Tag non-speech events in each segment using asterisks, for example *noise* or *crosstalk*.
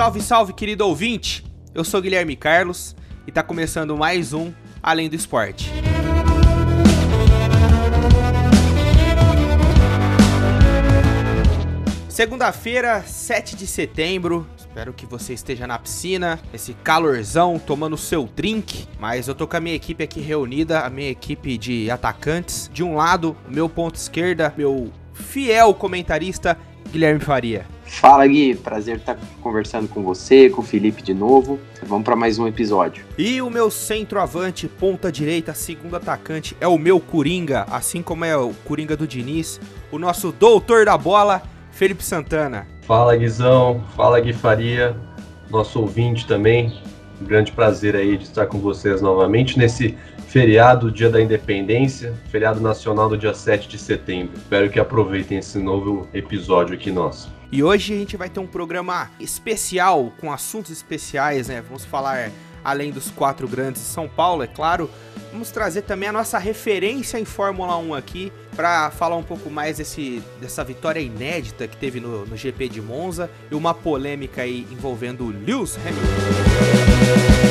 Salve, salve, querido ouvinte! Eu sou Guilherme Carlos e tá começando mais um Além do Esporte. Segunda-feira, 7 de setembro. Espero que você esteja na piscina, esse calorzão, tomando seu drink. Mas eu tô com a minha equipe aqui reunida, a minha equipe de atacantes. De um lado, meu ponto esquerda, meu fiel comentarista, Guilherme Faria. Fala Gui, prazer estar conversando com você, com o Felipe de novo. Vamos para mais um episódio. E o meu centroavante, ponta direita, segundo atacante, é o meu Coringa, assim como é o Coringa do Diniz, o nosso doutor da bola, Felipe Santana. Fala Guizão, fala Gui Faria, nosso ouvinte também. Um grande prazer aí de estar com vocês novamente nesse feriado, dia da independência, feriado nacional do dia 7 de setembro. Espero que aproveitem esse novo episódio aqui nosso. E hoje a gente vai ter um programa especial, com assuntos especiais, né? Vamos falar além dos quatro grandes de São Paulo, é claro. Vamos trazer também a nossa referência em Fórmula 1 aqui, para falar um pouco mais desse, dessa vitória inédita que teve no, no GP de Monza e uma polêmica aí envolvendo Lewis Hamilton.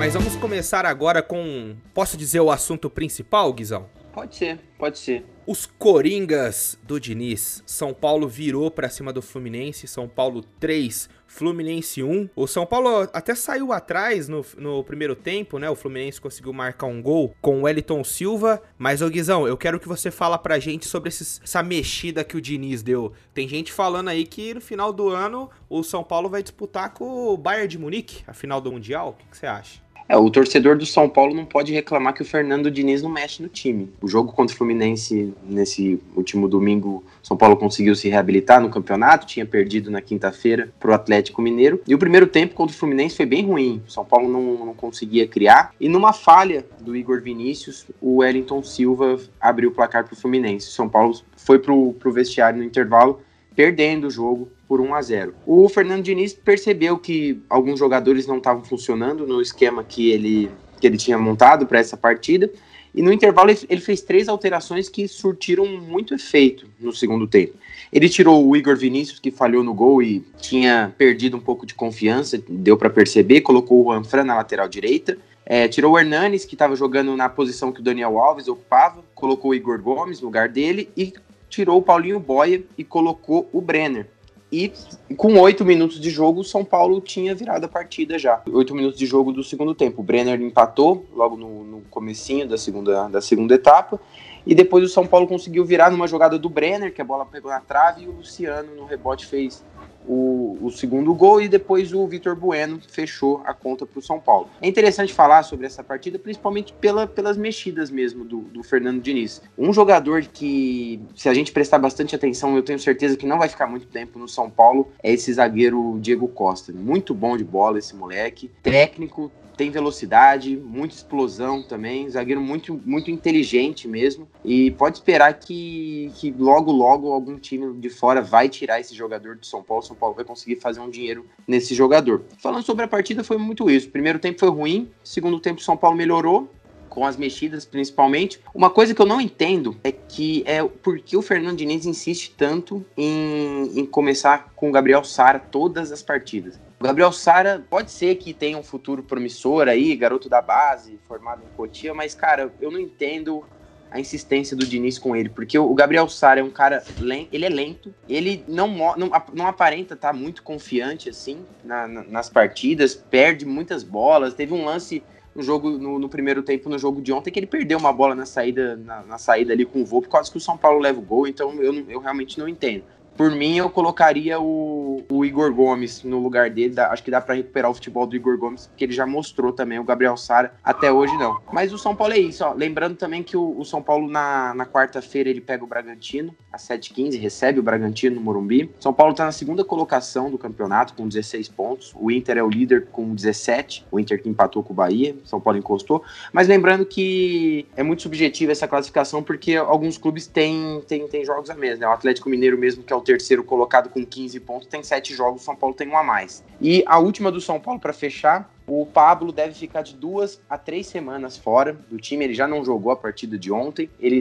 Mas vamos começar agora com. Posso dizer o assunto principal, Guizão? Pode ser, pode ser. Os Coringas do Diniz. São Paulo virou para cima do Fluminense. São Paulo 3, Fluminense 1. O São Paulo até saiu atrás no, no primeiro tempo, né? O Fluminense conseguiu marcar um gol com o Wellington Silva. Mas, ô Guizão, eu quero que você fala pra gente sobre esses, essa mexida que o Diniz deu. Tem gente falando aí que no final do ano o São Paulo vai disputar com o Bayern de Munique, a final do Mundial. O que, que você acha? É, o torcedor do São Paulo não pode reclamar que o Fernando Diniz não mexe no time. O jogo contra o Fluminense nesse último domingo, São Paulo conseguiu se reabilitar no campeonato, tinha perdido na quinta-feira para o Atlético Mineiro. E o primeiro tempo contra o Fluminense foi bem ruim. O São Paulo não, não conseguia criar. E numa falha do Igor Vinícius, o Wellington Silva abriu o placar para o Fluminense. São Paulo foi para o vestiário no intervalo, perdendo o jogo por 1 a 0. O Fernando Diniz percebeu que alguns jogadores não estavam funcionando no esquema que ele, que ele tinha montado para essa partida. E no intervalo ele fez três alterações que surtiram muito efeito no segundo tempo. Ele tirou o Igor Vinícius, que falhou no gol e tinha perdido um pouco de confiança, deu para perceber, colocou o Anfran na lateral direita. É, tirou o Hernanes, que estava jogando na posição que o Daniel Alves ocupava, colocou o Igor Gomes no lugar dele e tirou o Paulinho Boia e colocou o Brenner. E com oito minutos de jogo, o São Paulo tinha virado a partida já. Oito minutos de jogo do segundo tempo. O Brenner empatou logo no, no comecinho da segunda, da segunda etapa. E depois o São Paulo conseguiu virar numa jogada do Brenner, que a bola pegou na trave, e o Luciano no rebote fez o, o segundo gol e depois o Vitor Bueno fechou a conta para o São Paulo. É interessante falar sobre essa partida, principalmente pela, pelas mexidas mesmo do, do Fernando Diniz. Um jogador que, se a gente prestar bastante atenção, eu tenho certeza que não vai ficar muito tempo no São Paulo, é esse zagueiro Diego Costa. Muito bom de bola esse moleque, técnico, tem velocidade, muita explosão também, zagueiro muito, muito inteligente mesmo. E pode esperar que, que logo, logo algum time de fora vai tirar esse jogador do São Paulo. São Paulo vai conseguir fazer um dinheiro nesse jogador. Falando sobre a partida, foi muito isso. Primeiro tempo foi ruim, segundo tempo, São Paulo melhorou com as mexidas principalmente. Uma coisa que eu não entendo é que é porque o Fernando Diniz insiste tanto em, em começar com o Gabriel Sara todas as partidas. O Gabriel Sara pode ser que tenha um futuro promissor aí, garoto da base, formado em Cotia, mas, cara, eu não entendo a insistência do Diniz com ele, porque o Gabriel Sara é um cara lento, ele é lento, ele não, não, não aparenta estar tá muito confiante assim na, na, nas partidas, perde muitas bolas. Teve um lance no jogo no, no, primeiro tempo no jogo de ontem que ele perdeu uma bola na saída na, na saída ali com o voo por causa que o São Paulo leva o gol, então eu, eu realmente não entendo. Por mim, eu colocaria o, o Igor Gomes no lugar dele. Dá, acho que dá para recuperar o futebol do Igor Gomes, porque ele já mostrou também. O Gabriel Sara, até hoje não. Mas o São Paulo é isso, ó. Lembrando também que o, o São Paulo, na, na quarta-feira, ele pega o Bragantino, às 7h15, recebe o Bragantino no Morumbi. São Paulo tá na segunda colocação do campeonato, com 16 pontos. O Inter é o líder com 17. O Inter que empatou com o Bahia. São Paulo encostou. Mas lembrando que é muito subjetiva essa classificação, porque alguns clubes têm, têm, têm jogos a menos, né? O Atlético Mineiro mesmo, que é o terceiro colocado com 15 pontos, tem 7 jogos, o São Paulo tem um a mais. E a última do São Paulo para fechar, o Pablo deve ficar de duas a três semanas fora do time. Ele já não jogou a partida de ontem. Ele,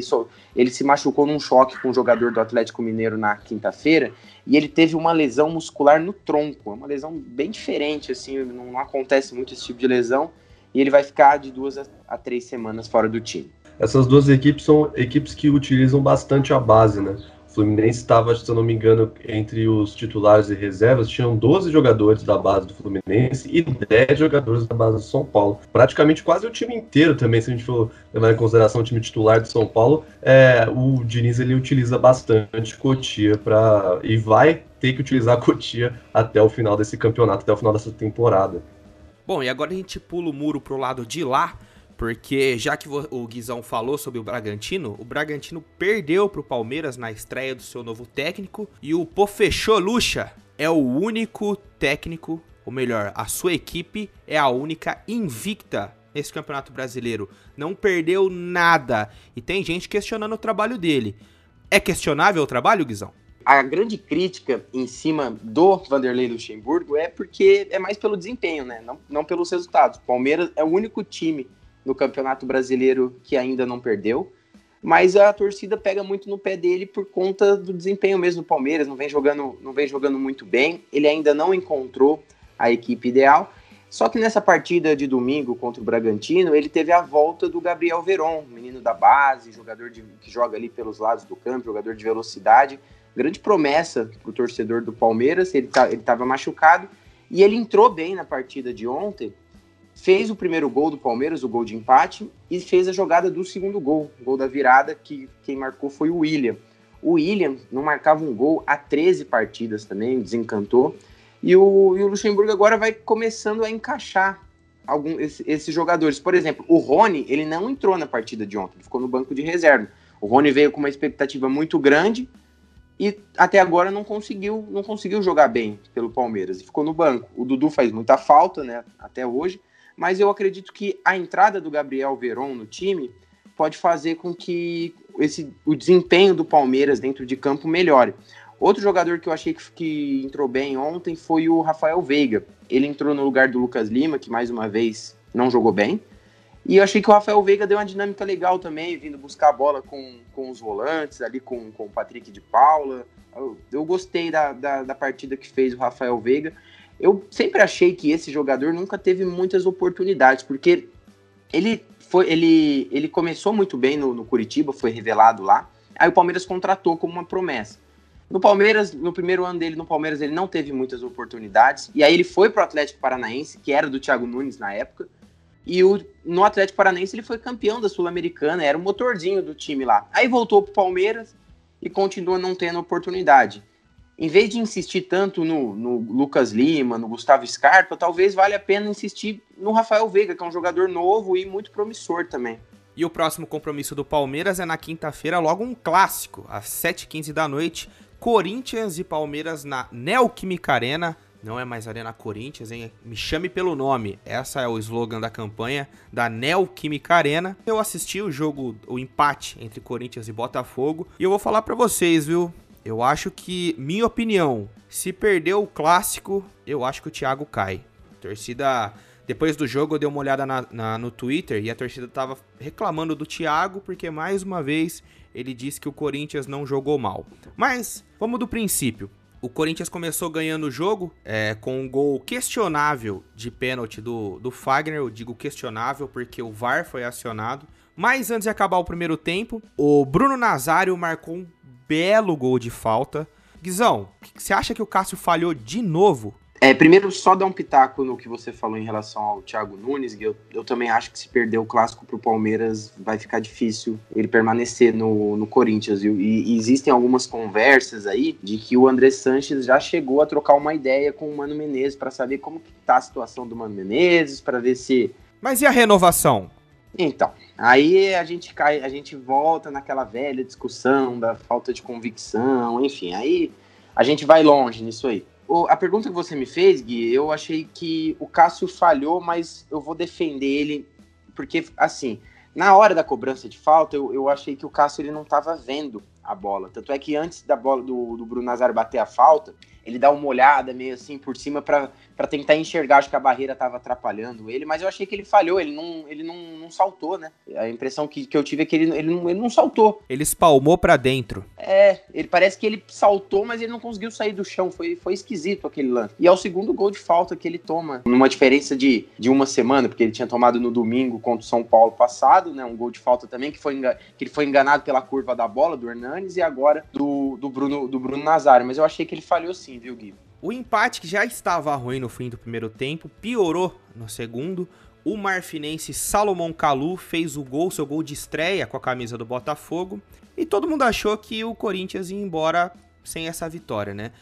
ele se machucou num choque com um jogador do Atlético Mineiro na quinta-feira e ele teve uma lesão muscular no tronco. É uma lesão bem diferente, assim, não, não acontece muito esse tipo de lesão. E ele vai ficar de duas a, a três semanas fora do time. Essas duas equipes são equipes que utilizam bastante a base, né? O Fluminense estava, se eu não me engano, entre os titulares e reservas, tinham 12 jogadores da base do Fluminense e 10 jogadores da base do São Paulo. Praticamente quase o time inteiro também, se a gente for levar em consideração o time titular do São Paulo, é, o Diniz ele utiliza bastante Cotia para e vai ter que utilizar a Cotia até o final desse campeonato, até o final dessa temporada. Bom, e agora a gente pula o muro pro lado de lá, porque já que o Guizão falou sobre o Bragantino, o Bragantino perdeu pro Palmeiras na estreia do seu novo técnico e o Pofechô Lucha é o único técnico, ou melhor, a sua equipe é a única invicta nesse Campeonato Brasileiro. Não perdeu nada e tem gente questionando o trabalho dele. É questionável o trabalho, Guizão? a grande crítica em cima do Vanderlei Luxemburgo é porque é mais pelo desempenho, né? Não, não pelos resultados. O Palmeiras é o único time no Campeonato Brasileiro que ainda não perdeu, mas a torcida pega muito no pé dele por conta do desempenho mesmo do Palmeiras, não vem jogando, não vem jogando muito bem. Ele ainda não encontrou a equipe ideal. Só que nessa partida de domingo contra o Bragantino, ele teve a volta do Gabriel Veron, menino da base, jogador de, que joga ali pelos lados do campo, jogador de velocidade grande promessa para o torcedor do Palmeiras. Ele tá, estava machucado e ele entrou bem na partida de ontem. Fez o primeiro gol do Palmeiras, o gol de empate, e fez a jogada do segundo gol, o gol da virada, que quem marcou foi o William. O William não marcava um gol há 13 partidas também, desencantou. E o, e o Luxemburgo agora vai começando a encaixar algum, esse, esses jogadores. Por exemplo, o Rony, ele não entrou na partida de ontem, ficou no banco de reserva. O Rony veio com uma expectativa muito grande, e até agora não conseguiu, não conseguiu jogar bem pelo Palmeiras e ficou no banco. O Dudu faz muita falta, né, até hoje, mas eu acredito que a entrada do Gabriel Veron no time pode fazer com que esse, o desempenho do Palmeiras dentro de campo melhore. Outro jogador que eu achei que, que entrou bem ontem foi o Rafael Veiga. Ele entrou no lugar do Lucas Lima, que mais uma vez não jogou bem. E eu achei que o Rafael Veiga deu uma dinâmica legal também, vindo buscar a bola com, com os volantes, ali com, com o Patrick de Paula. Eu, eu gostei da, da, da, partida que fez o Rafael Veiga. Eu sempre achei que esse jogador nunca teve muitas oportunidades, porque ele foi ele, ele começou muito bem no, no Curitiba, foi revelado lá. Aí o Palmeiras contratou como uma promessa. No Palmeiras, no primeiro ano dele no Palmeiras, ele não teve muitas oportunidades. E aí ele foi para o Atlético Paranaense, que era do Thiago Nunes na época. E o, no Atlético Paranaense ele foi campeão da Sul-Americana, era o motorzinho do time lá. Aí voltou pro Palmeiras e continua não tendo oportunidade. Em vez de insistir tanto no, no Lucas Lima, no Gustavo Scarpa, talvez valha a pena insistir no Rafael Veiga, que é um jogador novo e muito promissor também. E o próximo compromisso do Palmeiras é na quinta-feira, logo um clássico, às 7h15 da noite. Corinthians e Palmeiras na Neoquímica Arena. Não é mais Arena Corinthians, hein? Me chame pelo nome. Essa é o slogan da campanha da Neoquímica Arena. Eu assisti o jogo, o empate entre Corinthians e Botafogo. E eu vou falar para vocês, viu? Eu acho que, minha opinião, se perder o clássico, eu acho que o Thiago cai. A torcida. Depois do jogo eu dei uma olhada na, na, no Twitter e a torcida tava reclamando do Thiago porque mais uma vez ele disse que o Corinthians não jogou mal. Mas vamos do princípio. O Corinthians começou ganhando o jogo é, com um gol questionável de pênalti do, do Fagner. Eu digo questionável porque o VAR foi acionado. Mas antes de acabar o primeiro tempo, o Bruno Nazário marcou um belo gol de falta. Guizão, você acha que o Cássio falhou de novo é, primeiro, só dar um pitaco no que você falou em relação ao Thiago Nunes. Eu, eu também acho que se perder o clássico para o Palmeiras vai ficar difícil ele permanecer no, no Corinthians. E, e, existem algumas conversas aí de que o André Sanches já chegou a trocar uma ideia com o Mano Menezes para saber como que tá a situação do Mano Menezes, para ver se. Mas e a renovação? Então, aí a gente cai, a gente volta naquela velha discussão da falta de convicção, enfim, aí a gente vai longe nisso aí a pergunta que você me fez, Gui, eu achei que o Cássio falhou, mas eu vou defender ele, porque, assim, na hora da cobrança de falta, eu, eu achei que o Cássio ele não estava vendo a bola. Tanto é que antes da bola do, do Bruno Nazário bater a falta, ele dá uma olhada meio assim por cima para tentar enxergar, acho que a barreira estava atrapalhando ele, mas eu achei que ele falhou, ele não, ele não, não saltou, né? A impressão que, que eu tive é que ele, ele, não, ele não saltou. Ele espalmou para dentro. É, ele parece que ele saltou, mas ele não conseguiu sair do chão, foi, foi esquisito aquele lance. E é o segundo gol de falta que ele toma, numa diferença de, de uma semana, porque ele tinha tomado no domingo contra o São Paulo passado, né? Um gol de falta também, que, foi, que ele foi enganado pela curva da bola do Hernanes e agora do, do, Bruno, do Bruno Nazário. Mas eu achei que ele falhou sim viu, Gui? O empate, que já estava ruim no fim do primeiro tempo, piorou no segundo. O marfinense Salomão Calu fez o gol, seu gol de estreia com a camisa do Botafogo. E todo mundo achou que o Corinthians ia embora sem essa vitória, né?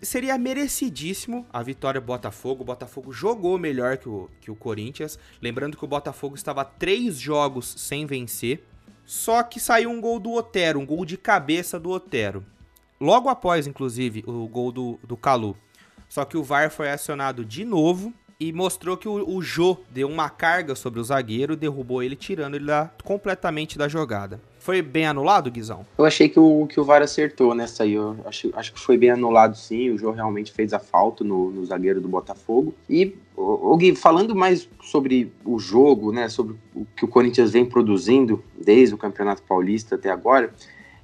Seria merecidíssimo a vitória do Botafogo. O Botafogo jogou melhor que o, que o Corinthians. Lembrando que o Botafogo estava três jogos sem vencer. Só que saiu um gol do Otero, um gol de cabeça do Otero logo após, inclusive, o gol do, do Calu. Só que o VAR foi acionado de novo e mostrou que o, o Jô deu uma carga sobre o zagueiro, derrubou ele, tirando ele da, completamente da jogada. Foi bem anulado, Guizão? Eu achei que o, que o VAR acertou nessa aí. Eu acho, acho que foi bem anulado sim. O Jô realmente fez a falta no, no zagueiro do Botafogo. E, o, Gui, falando mais sobre o jogo, né, sobre o que o Corinthians vem produzindo desde o Campeonato Paulista até agora,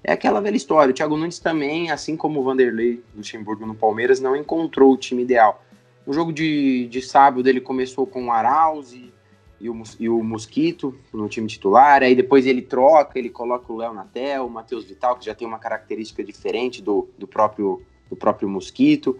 é aquela velha história. O Thiago Nunes também, assim como o Vanderlei Luxemburgo no Palmeiras, não encontrou o time ideal. No jogo de, de sábado ele começou com o Arauz e, e, o, e o Mosquito no time titular, aí depois ele troca, ele coloca o Léo Natel, o Matheus Vital, que já tem uma característica diferente do, do, próprio, do próprio Mosquito.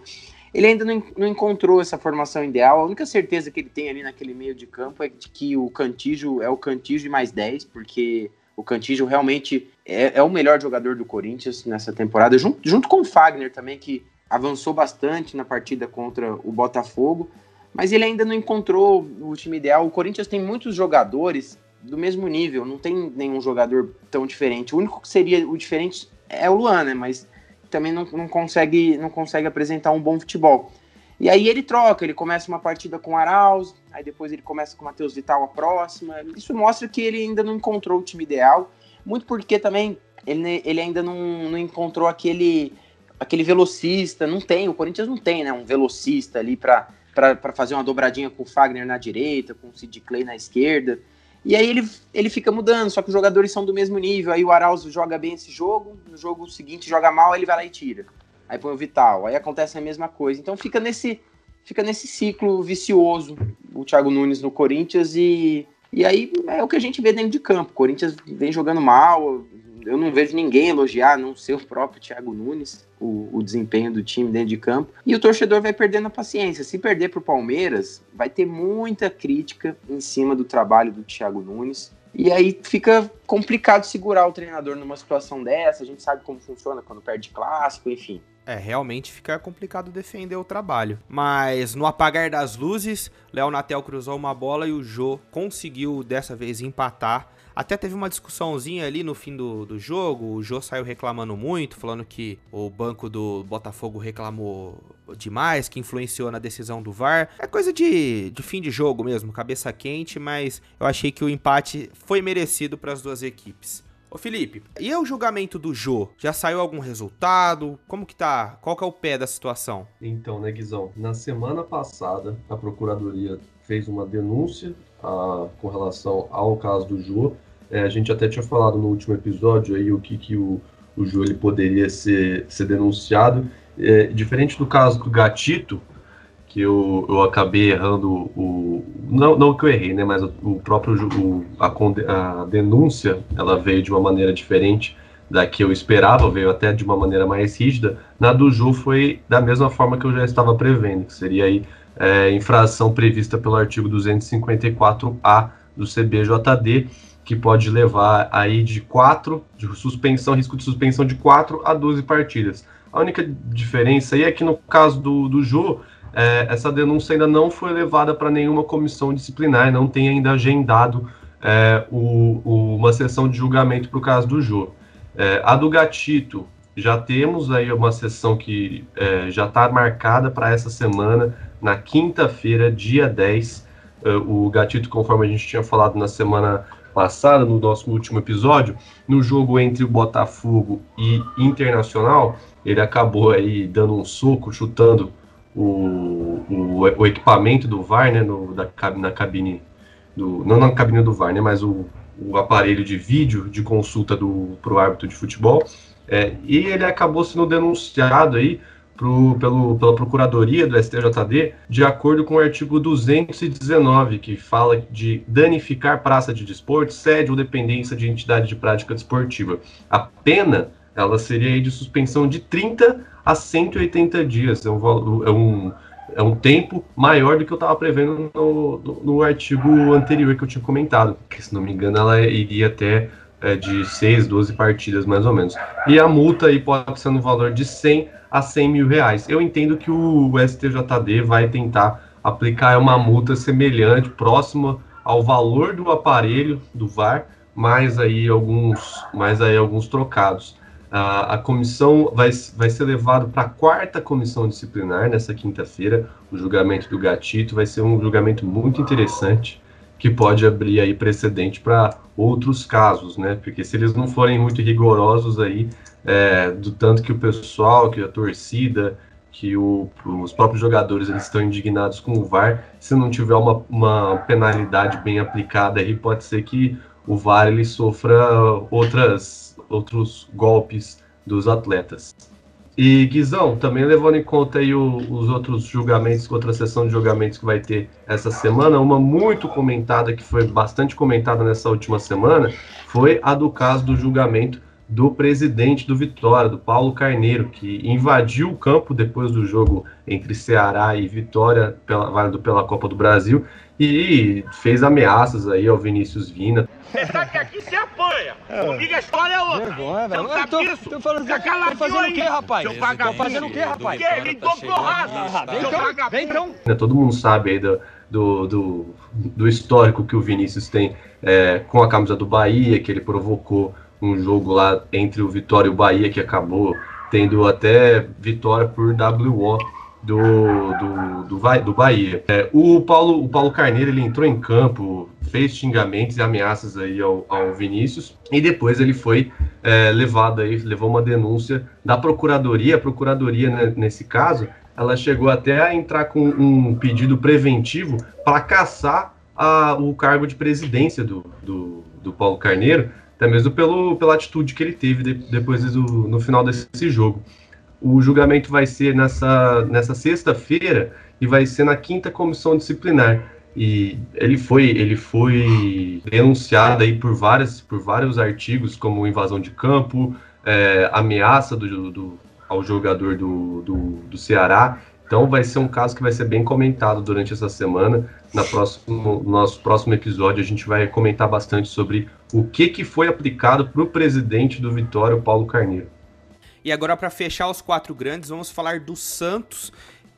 Ele ainda não, não encontrou essa formação ideal. A única certeza que ele tem ali naquele meio de campo é de que o Cantijo é o Cantijo de mais 10, porque o Cantígio realmente é, é, o melhor jogador do Corinthians nessa temporada, junto, junto com o Fagner também, que avançou bastante na partida contra o Botafogo, mas ele ainda não encontrou o time ideal. O Corinthians tem muitos jogadores do mesmo nível, não tem nenhum jogador tão diferente. O único que seria o diferente é o Luan, né? Mas também não, não, consegue, não consegue apresentar um bom futebol. E aí ele troca, ele começa uma partida com o Arauz, aí depois ele começa com o Matheus Vital a próxima. Isso mostra que ele ainda não encontrou o time ideal, muito porque também ele, ele ainda não, não encontrou aquele, aquele velocista, não tem, o Corinthians não tem, né, um velocista ali para fazer uma dobradinha com o Fagner na direita, com o Sid Clay na esquerda. E aí ele, ele fica mudando, só que os jogadores são do mesmo nível. Aí o Arauz joga bem esse jogo, no jogo seguinte joga mal, ele vai lá e tira aí põe o Vital, aí acontece a mesma coisa. Então fica nesse, fica nesse ciclo vicioso o Thiago Nunes no Corinthians e, e aí é o que a gente vê dentro de campo. O Corinthians vem jogando mal, eu não vejo ninguém elogiar, não ser o próprio Thiago Nunes, o, o, desempenho do time dentro de campo. E o torcedor vai perdendo a paciência. Se perder para o Palmeiras, vai ter muita crítica em cima do trabalho do Thiago Nunes. E aí fica complicado segurar o treinador numa situação dessa. A gente sabe como funciona quando perde clássico, enfim. É, realmente fica complicado defender o trabalho. Mas no apagar das luzes, Léo Natel cruzou uma bola e o Jô conseguiu dessa vez empatar. Até teve uma discussãozinha ali no fim do, do jogo. O Jô saiu reclamando muito, falando que o banco do Botafogo reclamou demais, que influenciou na decisão do VAR. É coisa de, de fim de jogo mesmo, cabeça quente, mas eu achei que o empate foi merecido para as duas equipes. Ô Felipe, e o julgamento do Jô? Já saiu algum resultado? Como que tá? Qual que é o pé da situação? Então, né, Guizão? Na semana passada, a Procuradoria fez uma denúncia a, com relação ao caso do Jô. É, a gente até tinha falado no último episódio aí o que, que o, o Jô ele poderia ser, ser denunciado. É, diferente do caso do Gatito, que eu, eu acabei errando o. Não, não que eu errei, né? Mas o, o próprio. O, a, a denúncia ela veio de uma maneira diferente da que eu esperava, veio até de uma maneira mais rígida. Na do Ju foi da mesma forma que eu já estava prevendo, que seria aí é, infração prevista pelo artigo 254A do CBJD, que pode levar aí de 4, de suspensão, risco de suspensão de 4 a 12 partidas. A única diferença aí é que no caso do, do Ju, é, essa denúncia ainda não foi levada para nenhuma comissão disciplinar, não tem ainda agendado é, o, o, uma sessão de julgamento para o caso do Jô. É, a do Gatito, já temos aí uma sessão que é, já está marcada para essa semana, na quinta-feira, dia 10. É, o Gatito, conforme a gente tinha falado na semana passada, no nosso último episódio, no jogo entre o Botafogo e Internacional, ele acabou aí dando um soco, chutando o, o, o equipamento do VAR, né, no, da, na cabine, do, não na cabine do VAR, né, mas o, o aparelho de vídeo de consulta para o árbitro de futebol, é, e ele acabou sendo denunciado aí pro, pelo, pela Procuradoria do STJD, de acordo com o artigo 219, que fala de danificar praça de desporto, sede ou dependência de entidade de prática desportiva. A pena ela seria de suspensão de 30 a 180 dias. É um, é um, é um tempo maior do que eu estava prevendo no, no, no, artigo anterior que eu tinha comentado, que se não me engano ela iria até é, de 6, 12 partidas mais ou menos. E a multa aí pode ser no valor de 100 a 100 mil reais. Eu entendo que o STJD vai tentar aplicar uma multa semelhante, próxima ao valor do aparelho do VAR, mais aí alguns, mais aí alguns trocados. A, a comissão vai, vai ser levado para a quarta comissão disciplinar nessa quinta-feira. O julgamento do Gatito vai ser um julgamento muito interessante que pode abrir aí precedente para outros casos, né? Porque se eles não forem muito rigorosos aí, é, do tanto que o pessoal, que a torcida, que o, os próprios jogadores eles estão indignados com o VAR. Se não tiver uma, uma penalidade bem aplicada aí, pode ser que o VAR ele sofra outras, outros golpes dos atletas. E Guizão, também levando em conta aí o, os outros julgamentos, outra sessão de julgamentos que vai ter essa semana, uma muito comentada, que foi bastante comentada nessa última semana, foi a do caso do julgamento do presidente do Vitória, do Paulo Carneiro, que invadiu o campo depois do jogo entre Ceará e Vitória, pela, válido pela Copa do Brasil, e fez ameaças aí ao Vinícius Vina. Você sabe que aqui se apanha. É. Comigo a história é outra. Vergonha, velho. Você não tô? Tô falando, tá tô fazendo o quê, rapaz? Seu vagabundo. Tô fazendo o quê, rapaz? O quê? Ele porrada. Ah, vem então, vem então. Todo mundo sabe aí do, do, do, do histórico que o Vinícius tem é, com a camisa do Bahia, que ele provocou um jogo lá entre o Vitória e o Bahia que acabou tendo até vitória por WO do, do, do, do Bahia. É, o, Paulo, o Paulo Carneiro ele entrou em campo, fez xingamentos e ameaças aí ao, ao Vinícius e depois ele foi é, levado aí, levou uma denúncia da Procuradoria. A Procuradoria, né, nesse caso, ela chegou até a entrar com um pedido preventivo para caçar a, o cargo de presidência do, do, do Paulo Carneiro, até mesmo pelo, pela atitude que ele teve de, depois do, no final desse jogo. O julgamento vai ser nessa, nessa sexta-feira e vai ser na quinta comissão disciplinar. E ele foi, ele foi denunciado aí por, várias, por vários artigos, como invasão de campo, é, ameaça do, do, ao jogador do, do, do Ceará. Então vai ser um caso que vai ser bem comentado durante essa semana. Na próximo, no nosso próximo episódio a gente vai comentar bastante sobre o que, que foi aplicado para o presidente do Vitória, Paulo Carneiro. E agora para fechar os quatro grandes, vamos falar do Santos,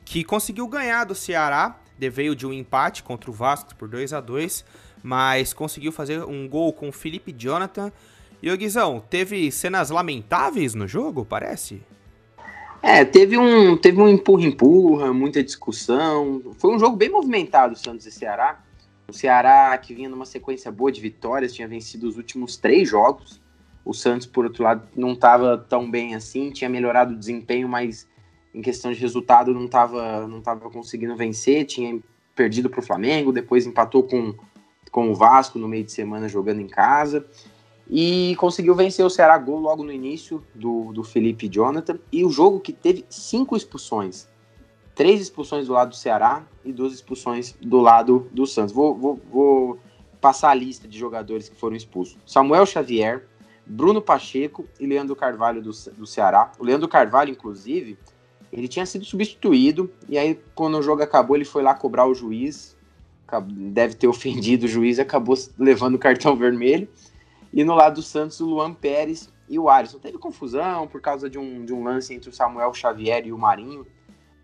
que conseguiu ganhar do Ceará, veio de um empate contra o Vasco por 2 a 2 mas conseguiu fazer um gol com o Felipe Jonathan. E o Guizão, teve cenas lamentáveis no jogo, parece? É, teve um, teve um empurra-empurra, muita discussão. Foi um jogo bem movimentado, Santos e Ceará. O Ceará, que vinha numa sequência boa de vitórias, tinha vencido os últimos três jogos. O Santos, por outro lado, não estava tão bem assim, tinha melhorado o desempenho, mas em questão de resultado não estava não tava conseguindo vencer, tinha perdido para o Flamengo, depois empatou com, com o Vasco no meio de semana jogando em casa e conseguiu vencer o Ceará gol logo no início do, do Felipe Jonathan. E o jogo que teve cinco expulsões. Três expulsões do lado do Ceará e duas expulsões do lado do Santos. Vou, vou, vou passar a lista de jogadores que foram expulsos. Samuel Xavier, Bruno Pacheco e Leandro Carvalho do, do Ceará. O Leandro Carvalho, inclusive, ele tinha sido substituído. E aí, quando o jogo acabou, ele foi lá cobrar o juiz. Deve ter ofendido o juiz, acabou levando o cartão *laughs* vermelho. E no lado do Santos, o Luan Pérez e o Alisson. Teve confusão por causa de um, de um lance entre o Samuel Xavier e o Marinho.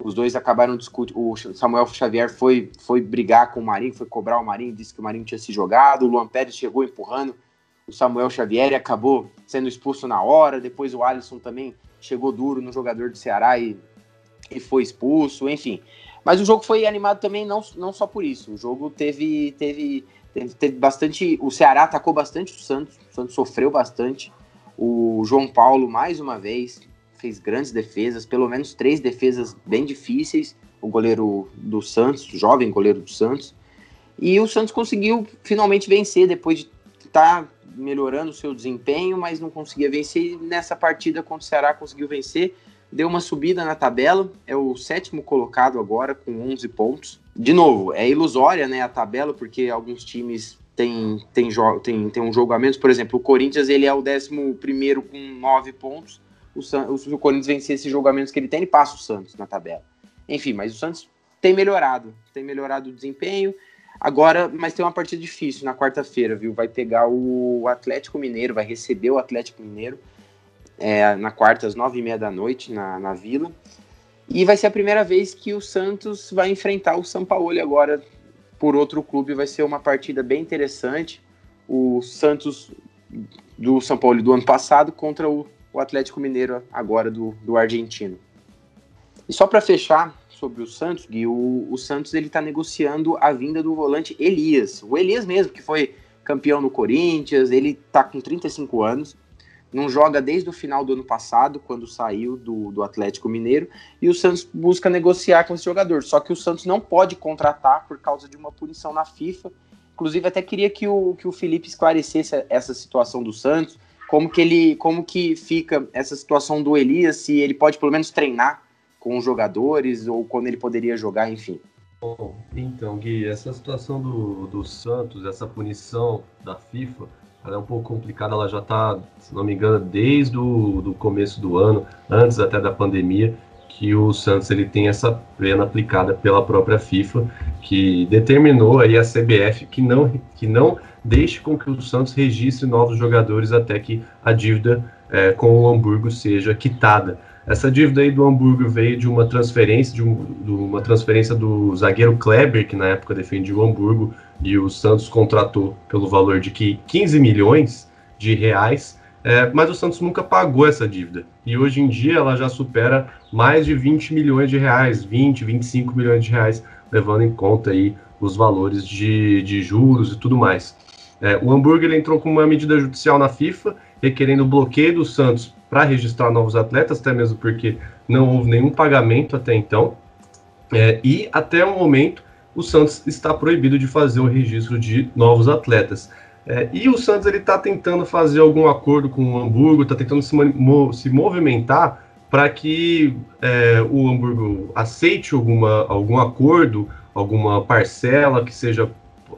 Os dois acabaram discutindo. O Samuel Xavier foi, foi brigar com o Marinho, foi cobrar o Marinho, disse que o Marinho tinha se jogado. O Luan Pérez chegou empurrando o Samuel Xavier acabou sendo expulso na hora. Depois o Alisson também chegou duro no jogador do Ceará e, e foi expulso, enfim. Mas o jogo foi animado também não, não só por isso. O jogo teve, teve Teve, teve bastante. O Ceará atacou bastante o Santos. O Santos sofreu bastante. O João Paulo, mais uma vez, fez grandes defesas, pelo menos três defesas bem difíceis. O goleiro do Santos, o jovem goleiro do Santos. E o Santos conseguiu finalmente vencer depois de estar melhorando o seu desempenho, mas não conseguia vencer. E nessa partida contra o Ceará conseguiu vencer. Deu uma subida na tabela, é o sétimo colocado agora, com 11 pontos. De novo, é ilusória né, a tabela, porque alguns times têm, têm, têm, têm um jogo a menos. Por exemplo, o Corinthians ele é o décimo primeiro com 9 pontos. O, San, o, Corinthians vencer esse jogo a menos que ele tem, ele passa o Santos na tabela. Enfim, mas o Santos tem melhorado, tem melhorado o desempenho. Agora, mas tem uma partida difícil na quarta-feira, viu? Vai pegar o Atlético Mineiro, vai receber o Atlético Mineiro é, na quarta, às nove e meia da noite, na, na Vila. E vai ser a primeira vez que o Santos vai enfrentar o São Paulo agora por outro clube. Vai ser uma partida bem interessante. O Santos do São Paulo do ano passado contra o, o Atlético Mineiro agora do, do argentino. E só para fechar sobre o Santos, Gui, o, o Santos ele está negociando a vinda do volante Elias. O Elias mesmo, que foi campeão no Corinthians, ele está com 35 anos não joga desde o final do ano passado, quando saiu do, do Atlético Mineiro, e o Santos busca negociar com esse jogador. Só que o Santos não pode contratar por causa de uma punição na FIFA. Inclusive, até queria que o, que o Felipe esclarecesse essa situação do Santos, como que ele, como que fica essa situação do Elias, se ele pode pelo menos treinar com os jogadores, ou quando ele poderia jogar, enfim. Bom, então, Gui, essa situação do, do Santos, essa punição da FIFA, ela é um pouco complicada, ela já está, se não me engano, desde o do começo do ano, antes até da pandemia, que o Santos ele tem essa pena aplicada pela própria FIFA, que determinou aí a CBF que não, que não deixe com que o Santos registre novos jogadores até que a dívida é, com o Hamburgo seja quitada. Essa dívida aí do Hamburgo veio de uma transferência, de, um, de uma transferência do zagueiro Kleber, que na época defendia o Hamburgo, e o Santos contratou pelo valor de 15 milhões de reais, é, mas o Santos nunca pagou essa dívida. E hoje em dia ela já supera mais de 20 milhões de reais, 20, 25 milhões de reais, levando em conta aí os valores de, de juros e tudo mais. É, o Hamburgo entrou com uma medida judicial na FIFA, requerendo o bloqueio do Santos para registrar novos atletas, até mesmo porque não houve nenhum pagamento até então. É, e até o momento o Santos está proibido de fazer o registro de novos atletas. É, e o Santos ele está tentando fazer algum acordo com o Hamburgo, está tentando se, se movimentar para que é, o Hamburgo aceite alguma, algum acordo, alguma parcela que seja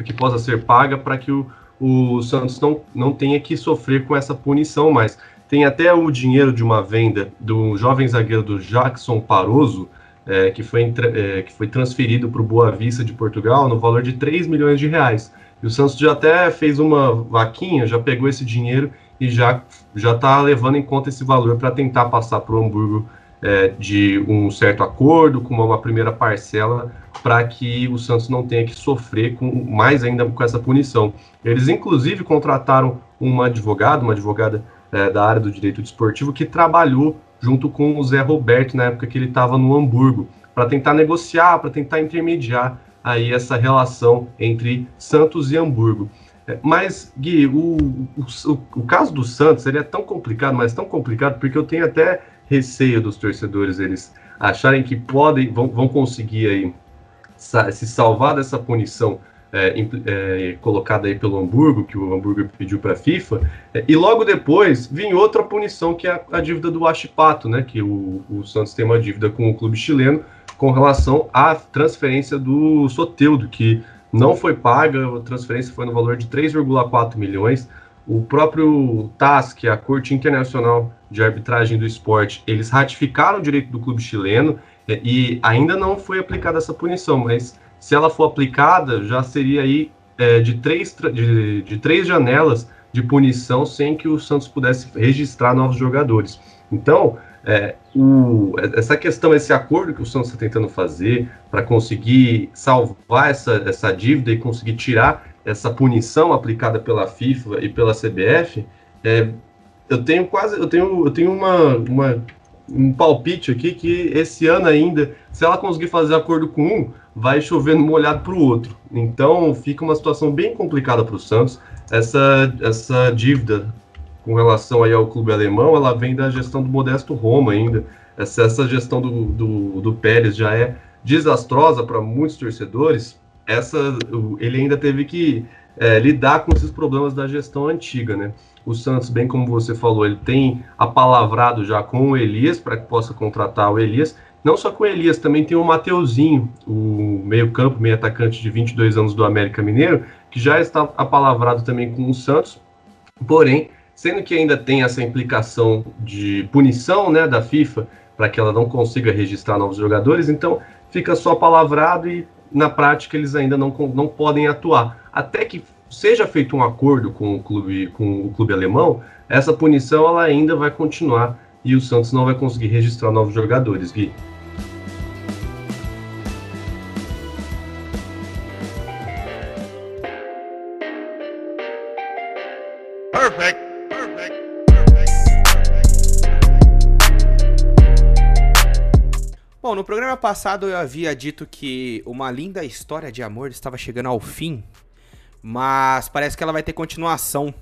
que possa ser paga para que o, o Santos não, não tenha que sofrer com essa punição mais. Tem até o dinheiro de uma venda do jovem zagueiro do Jackson Paroso, é, que, foi, é, que foi transferido para o Boa Vista de Portugal no valor de 3 milhões de reais. E o Santos já até fez uma vaquinha, já pegou esse dinheiro e já já está levando em conta esse valor para tentar passar para o Hamburgo é, de um certo acordo, com uma, primeira parcela, para que o Santos não tenha que sofrer com mais ainda com essa punição. Eles, inclusive, contrataram uma advogada, uma advogada é, da área do direito desportivo, que trabalhou junto com o Zé Roberto na época que ele estava no Hamburgo, para tentar negociar, para tentar intermediar aí essa relação entre Santos e Hamburgo. É, mas, Gui, o, o, o, caso do Santos ele é tão complicado, mas tão complicado, porque eu tenho até receio dos torcedores eles acharem que podem, vão, vão conseguir aí se salvar dessa punição é, é, colocada aí pelo Hamburgo, que o Hamburgo pediu para a FIFA, é, e logo depois vinha outra punição, que é a, a dívida do Achipato, né, que o, o, Santos tem uma dívida com o clube chileno com relação à transferência do Soteudo, que não foi paga, a transferência foi no valor de 3,4 milhões. O próprio TAS, que é a Corte Internacional de Arbitragem do Esporte, eles ratificaram o direito do clube chileno é, e ainda não foi aplicada essa punição, mas se ela for aplicada, já seria aí é, de, três, de, de três janelas de punição sem que o Santos pudesse registrar novos jogadores. Então, é, o, essa questão, esse acordo que o Santos está tentando fazer para conseguir salvar essa, essa dívida e conseguir tirar essa punição aplicada pela FIFA e pela CBF, é, eu tenho quase, eu tenho, eu tenho uma, uma um palpite aqui que esse ano ainda, se ela conseguir fazer acordo com um, vai chover molhado para o outro. Então fica uma situação bem complicada para o Santos. Essa, essa dívida com relação aí ao clube alemão, ela vem da gestão do Modesto Roma ainda. Essa, essa gestão do, do, do Pérez já é desastrosa para muitos torcedores. Essa, ele ainda teve que é, lidar com esses problemas da gestão antiga, né? O Santos, bem como você falou, ele tem apalavrado já com o Elias para que possa contratar o Elias. Não só com o Elias, também tem o Mateuzinho, o meio-campo, meio atacante de 22 anos do América Mineiro, que já está apalavrado também com o Santos. Porém, sendo que ainda tem essa implicação de punição né, da FIFA para que ela não consiga registrar novos jogadores, então fica só palavrado e na prática eles ainda não, não podem atuar. Até que seja feito um acordo com o clube, com o clube alemão, essa punição ela ainda vai continuar e o Santos não vai conseguir registrar novos jogadores, Gui. Passado eu havia dito que uma linda história de amor estava chegando ao fim mas parece que ela vai ter continuação.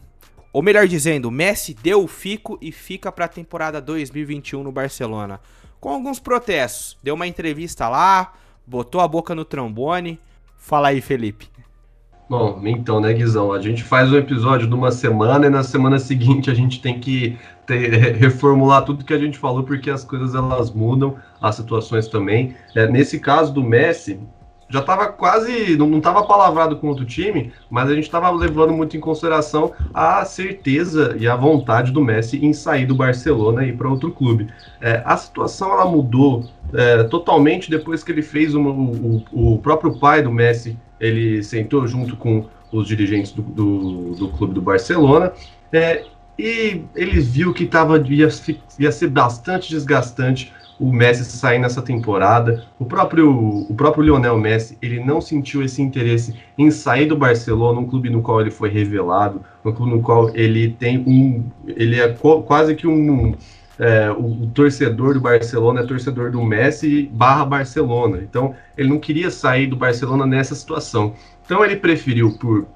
Ou melhor dizendo, Messi deu o fico e fica para a temporada 2021 no Barcelona. Com alguns protestos. Deu uma entrevista lá, botou a boca no trombone. Fala aí, Felipe. Bom, então, né, Guizão? A gente faz um episódio de uma semana e na semana seguinte a gente tem que ter, reformular tudo que a gente falou, porque as coisas elas mudam, as situações também. É, nesse caso do Messi, já estava quase, não estava palavrado com outro time, mas a gente estava levando muito em consideração a certeza e a vontade do Messi em sair do Barcelona e ir para outro clube. É, a situação ela mudou é, totalmente depois que ele fez uma, o, o, próprio pai do Messi, ele sentou junto com os dirigentes do, do, do clube do Barcelona é, e ele viu que tava, ia, ia ser bastante desgastante o Messi sair nessa temporada. O próprio, o próprio Lionel Messi, ele não sentiu esse interesse em sair do Barcelona, um clube no qual ele foi revelado, um clube no qual ele tem um, ele é quase que um é, o, o, torcedor do Barcelona é torcedor do Messi barra Barcelona. Então ele não queria sair do Barcelona nessa situação. Então ele preferiu por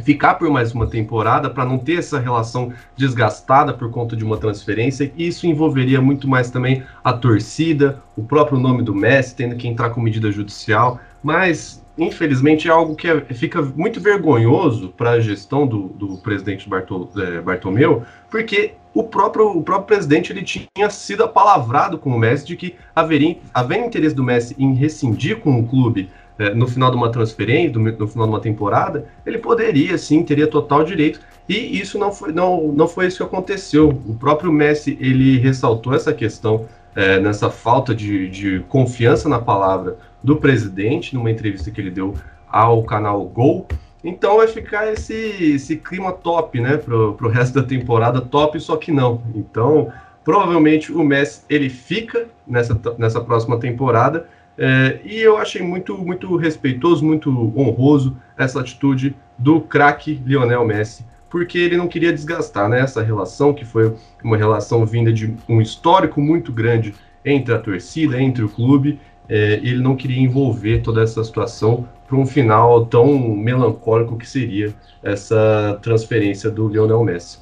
ficar por mais uma temporada para não ter essa relação desgastada por conta de uma transferência. Isso envolveria muito mais também a torcida, o próprio nome do Messi, tendo que entrar com medida judicial. Mas, infelizmente, é algo que é, fica muito vergonhoso para a gestão do, do presidente Bartol, é, Bartomeu, porque o próprio, o próprio presidente ele tinha sido apalavrado com o Messi de que haveria, haveria interesse do Messi em rescindir com o clube é, no final de uma transferência, no final de uma temporada, ele poderia sim, teria total direito. E isso não foi, não, não foi isso que aconteceu. O próprio Messi ele ressaltou essa questão é, nessa falta de, de confiança na palavra do presidente, numa entrevista que ele deu ao canal Gol. Então vai ficar esse, esse clima top, né, pro, pro resto da temporada, top, só que não. Então, provavelmente o Messi ele fica nessa, nessa próxima temporada é, e eu achei muito, muito respeitoso, muito honroso essa atitude do craque Lionel Messi, porque ele não queria desgastar né, essa relação, que foi uma relação vinda de um histórico muito grande entre a torcida, entre o clube, é, ele não queria envolver toda essa situação para um final tão melancólico que seria essa transferência do Lionel Messi.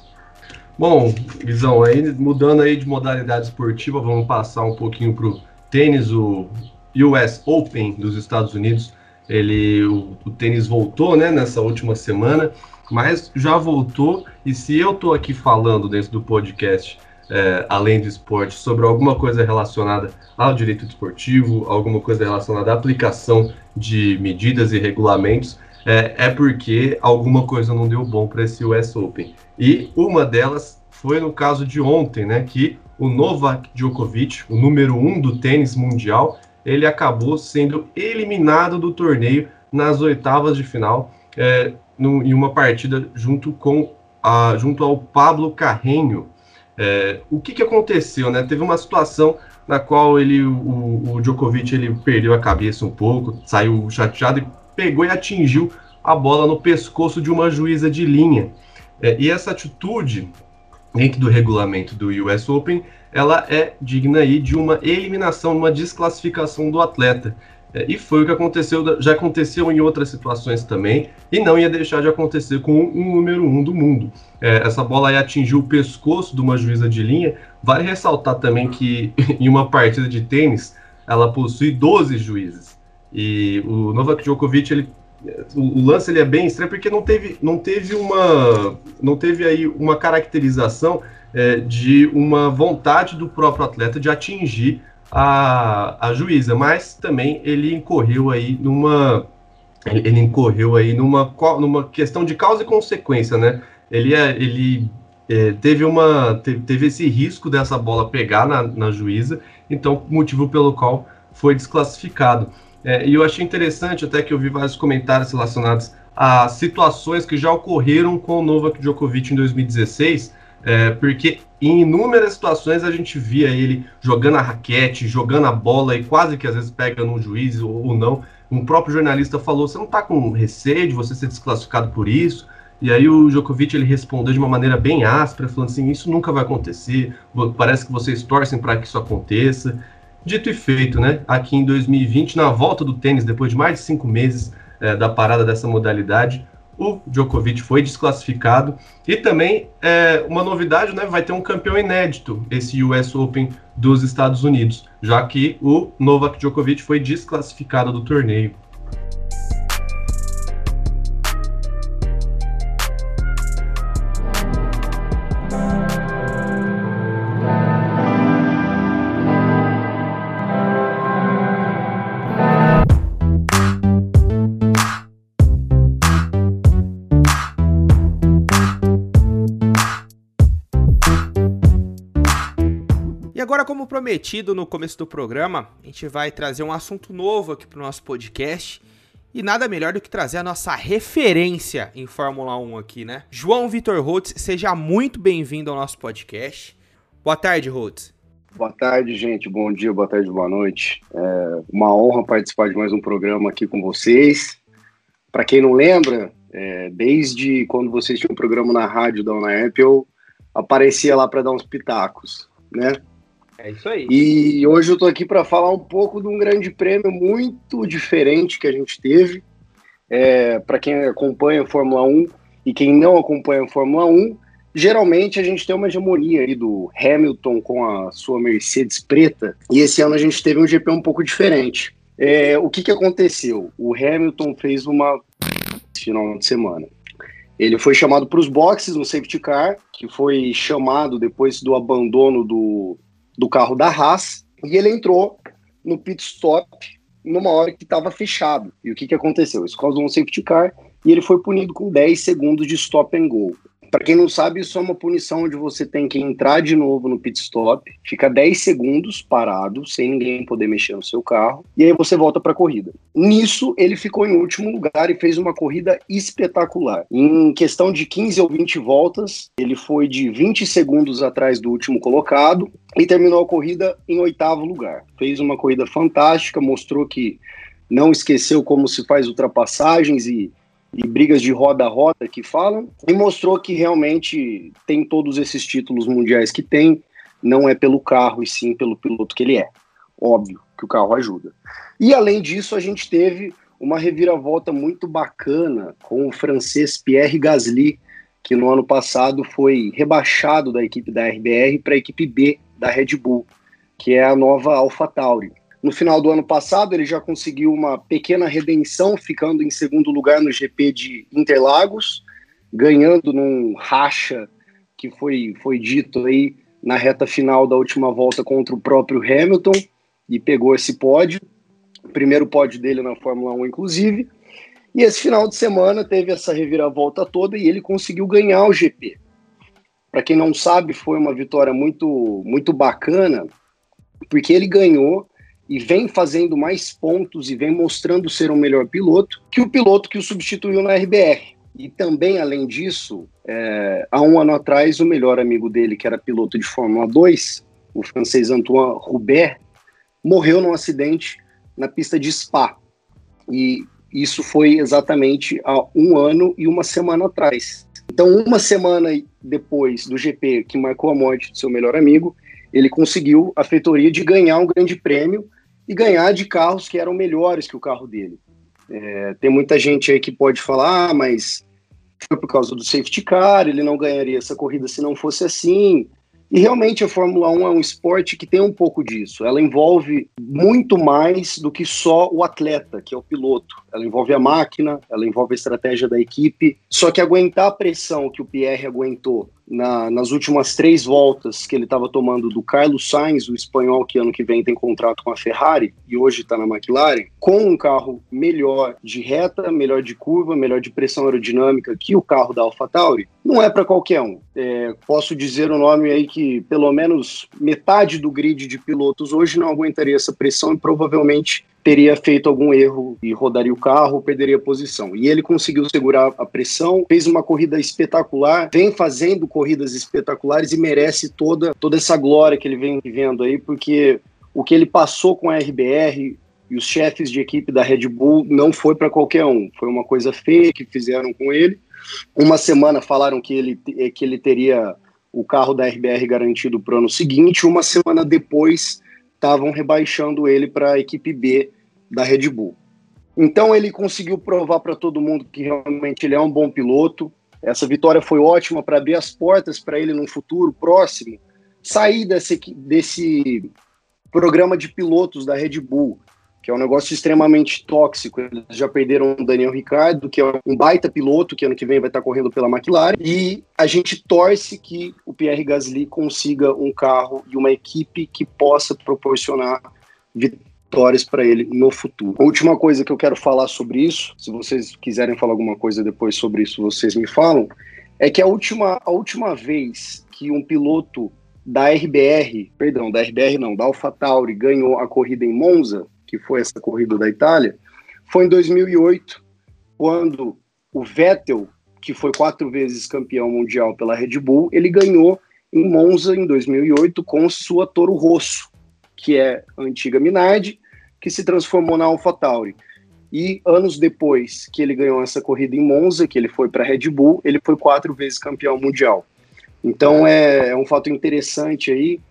Bom, Guizão, aí mudando aí de modalidade esportiva, vamos passar um pouquinho para o tênis, o US Open dos Estados Unidos. Ele, o, o, tênis voltou, né, nessa última semana, mas já voltou. E se eu tô aqui falando dentro do podcast, é, além do esporte, sobre alguma coisa relacionada ao direito desportivo, alguma coisa relacionada à aplicação de medidas e regulamentos, é, é porque alguma coisa não deu bom para esse US Open. E uma delas foi no caso de ontem, né, que o Novak Djokovic, o número um do tênis mundial, ele acabou sendo eliminado do torneio nas oitavas de final, é, no, em uma partida junto com a, junto ao Pablo Carreño. É, o que, que aconteceu, né? Teve uma situação na qual ele, o, o Djokovic ele perdeu a cabeça um pouco, saiu chateado e pegou e atingiu a bola no pescoço de uma juíza de linha. É, e essa atitude dentro do regulamento do US Open, ela é digna aí de uma eliminação, uma desclassificação do atleta. É, e foi o que aconteceu, já aconteceu em outras situações também, e não ia deixar de acontecer com um número um do mundo. É, essa bola aí atingiu o pescoço de uma juíza de linha. Vale ressaltar também que *laughs* em uma partida de tênis, ela possui 12 juízes. E o Novak Djokovic, ele, o, lance ele é bem estranho porque não teve, não teve uma, não teve aí uma caracterização é, de uma vontade do próprio atleta de atingir a, a juíza, mas também ele incorreu aí numa ele, ele incorreu aí numa, numa questão de causa e consequência, né? Ele, é, ele é, teve, uma, teve, esse risco dessa bola pegar na, na juíza, então motivo pelo qual foi desclassificado. É, e eu achei interessante até que eu vi vários comentários relacionados a situações que já ocorreram com o Novak Djokovic em 2016, é, porque em inúmeras situações a gente via ele jogando a raquete, jogando a bola e quase que às vezes pega no juiz ou, ou não. Um próprio jornalista falou: Você não está com receio de você ser desclassificado por isso? E aí o Djokovic ele respondeu de uma maneira bem áspera, falando assim: Isso nunca vai acontecer, parece que vocês torcem para que isso aconteça. Dito e feito, né? Aqui em 2020, na volta do tênis, depois de mais de cinco meses é, da parada dessa modalidade, o Djokovic foi desclassificado. E também é, uma novidade, né? Vai ter um campeão inédito esse US Open dos Estados Unidos, já que o Novak Djokovic foi desclassificado do torneio. Prometido no começo do programa, a gente vai trazer um assunto novo aqui para o nosso podcast. E nada melhor do que trazer a nossa referência em Fórmula 1 aqui, né? João Vitor Rhodes, seja muito bem-vindo ao nosso podcast. Boa tarde, Rhodes. Boa tarde, gente. Bom dia, boa tarde, boa noite. É uma honra participar de mais um programa aqui com vocês. Para quem não lembra, é, desde quando vocês tinham um programa na rádio da UNAEP, eu aparecia lá para dar uns pitacos, né? É isso aí. E hoje eu tô aqui para falar um pouco de um grande prêmio muito diferente que a gente teve. É, para quem acompanha a Fórmula 1 e quem não acompanha a Fórmula 1, geralmente a gente tem uma hegemonia aí do Hamilton com a sua Mercedes preta, e esse ano a gente teve um GP um pouco diferente. É, o que, que aconteceu? O Hamilton fez uma final de semana. Ele foi chamado para os boxes no safety car, que foi chamado depois do abandono do, do carro da Haas e ele entrou no pit stop numa hora que estava fechado. E o que, que aconteceu? Isso causou um safety car e ele foi punido com 10 segundos de stop and go. Para quem não sabe, isso é uma punição onde você tem que entrar de novo no pit stop, fica 10 segundos parado, sem ninguém poder mexer no seu carro, e aí você volta para a corrida. Nisso, ele ficou em último lugar e fez uma corrida espetacular. Em questão de 15 ou 20 voltas, ele foi de 20 segundos atrás do último colocado e terminou a corrida em oitavo lugar. Fez uma corrida fantástica, mostrou que não esqueceu como se faz ultrapassagens e e brigas de roda a roda que falam, e mostrou que realmente tem todos esses títulos mundiais que tem, não é pelo carro e sim pelo piloto que ele é. Óbvio que o carro ajuda. E além disso, a gente teve uma reviravolta muito bacana com o francês Pierre Gasly, que no ano passado foi rebaixado da equipe da RBR para a equipe B da Red Bull, que é a nova AlphaTauri. No final do ano passado, ele já conseguiu uma pequena redenção, ficando em segundo lugar no GP de Interlagos, ganhando num racha que foi, foi dito aí na reta final da última volta contra o próprio Hamilton e pegou esse pódio, primeiro pódio dele na Fórmula 1, inclusive. E esse final de semana teve essa reviravolta toda e ele conseguiu ganhar o GP. Para quem não sabe, foi uma vitória muito, muito bacana, porque ele ganhou e vem fazendo mais pontos e vem mostrando ser um melhor piloto que o piloto que o substituiu na RBR. E também, além disso, é, há um ano atrás, o melhor amigo dele, que era piloto de Fórmula 2, o francês Antoine Roubert, morreu num acidente na pista de Spa. E isso foi exatamente há um ano e uma semana atrás. Então, uma semana depois do GP que marcou a morte do seu melhor amigo, ele conseguiu a feitoria de ganhar um grande prêmio e ganhar de carros que eram melhores que o carro dele. É, tem muita gente aí que pode falar, ah, mas foi por causa do safety car, ele não ganharia essa corrida se não fosse assim. E realmente a Fórmula 1 é um esporte que tem um pouco disso. Ela envolve muito mais do que só o atleta, que é o piloto. Ela envolve a máquina, ela envolve a estratégia da equipe. Só que aguentar a pressão que o Pierre aguentou na, nas últimas três voltas que ele estava tomando do Carlos Sainz, o espanhol que ano que vem tem contrato com a Ferrari e hoje está na McLaren, com um carro melhor de reta, melhor de curva, melhor de pressão aerodinâmica que o carro da AlphaTauri, não é para qualquer um. É, posso dizer o um nome aí que pelo menos metade do grid de pilotos hoje não aguentaria essa pressão e provavelmente teria feito algum erro e rodaria o carro perderia a posição. E ele conseguiu segurar a pressão, fez uma corrida espetacular, vem fazendo corridas espetaculares e merece toda, toda essa glória que ele vem vivendo aí, porque o que ele passou com a RBR e os chefes de equipe da Red Bull não foi para qualquer um. Foi uma coisa feia que fizeram com ele. Uma semana falaram que ele, que ele teria o carro da RBR garantido para o ano seguinte, uma semana depois estavam rebaixando ele para a equipe B da Red Bull. Então ele conseguiu provar para todo mundo que realmente ele é um bom piloto. Essa vitória foi ótima para abrir as portas para ele no futuro próximo sair desse, desse programa de pilotos da Red Bull, que é um negócio extremamente tóxico. Eles já perderam o Daniel Ricciardo, que é um baita piloto, que ano que vem vai estar correndo pela McLaren, e a gente torce que o Pierre Gasly consiga um carro e uma equipe que possa proporcionar vitórias para ele no futuro. A última coisa que eu quero falar sobre isso, se vocês quiserem falar alguma coisa depois sobre isso, vocês me falam, é que a última, a última vez que um piloto da RBR, perdão, da RBR não, da AlphaTauri ganhou a corrida em Monza, que foi essa corrida da Itália, foi em 2008, quando o Vettel, que foi quatro vezes campeão mundial pela Red Bull, ele ganhou em Monza em 2008 com sua Toro Rosso, que é a antiga Minardi, que se transformou na AlphaTauri. E anos depois que ele ganhou essa corrida em Monza, que ele foi para a Red Bull, ele foi quatro vezes campeão mundial. Então é, é, um fato interessante aí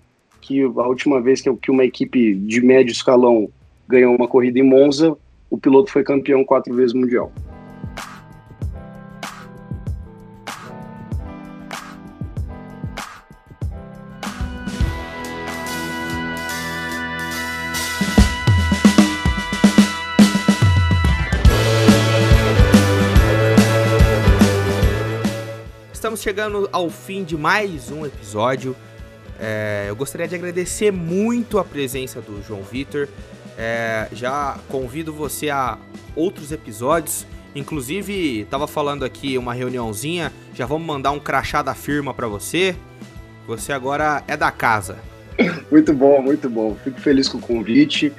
que a última vez que, que uma equipe de médio escalão ganhou uma corrida em Monza, o piloto foi campeão quatro vezes mundial. Estamos chegando ao fim de mais um episódio. É, eu gostaria de agradecer muito a presença do João Vitor. É, já convido você a outros episódios. Inclusive, tava falando aqui uma reuniãozinha. Já vamos mandar um crachá da firma para você. Você agora é da casa. *coughs* Muito bom, muito bom. Fico feliz com o convite.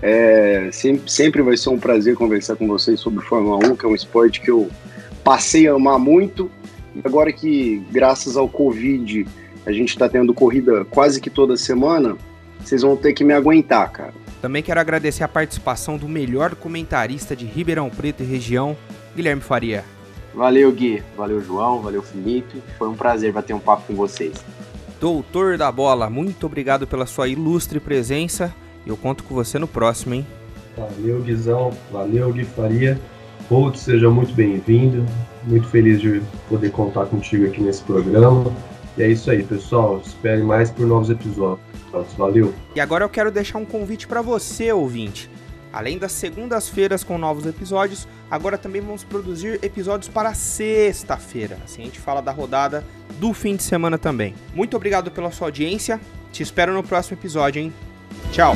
É, sempre, sempre vai ser um prazer conversar com vocês sobre Fórmula 1, que é um esporte que eu passei a amar muito. Agora que, graças ao Covid, a gente está tendo corrida quase que toda semana, vocês vão ter que me aguentar, cara. Também quero agradecer a participação do melhor comentarista de Ribeirão Preto e região, Guilherme Faria. Valeu, Gui. Valeu, João. Valeu, Felipe. Foi um prazer bater um papo com vocês. Doutor da Bola, muito obrigado pela sua ilustre presença. Eu conto com você no próximo, hein? Valeu, Guizão. Valeu, Gui Faria. Holt, seja muito bem-vindo. Muito feliz de poder contar contigo aqui nesse programa. E é isso aí, pessoal. Espere mais por novos episódios. Valeu. E agora eu quero deixar um convite para você, ouvinte. Além das segundas-feiras com novos episódios, agora também vamos produzir episódios para sexta-feira. Assim a gente fala da rodada do fim de semana também. Muito obrigado pela sua audiência. Te espero no próximo episódio, hein? Tchau.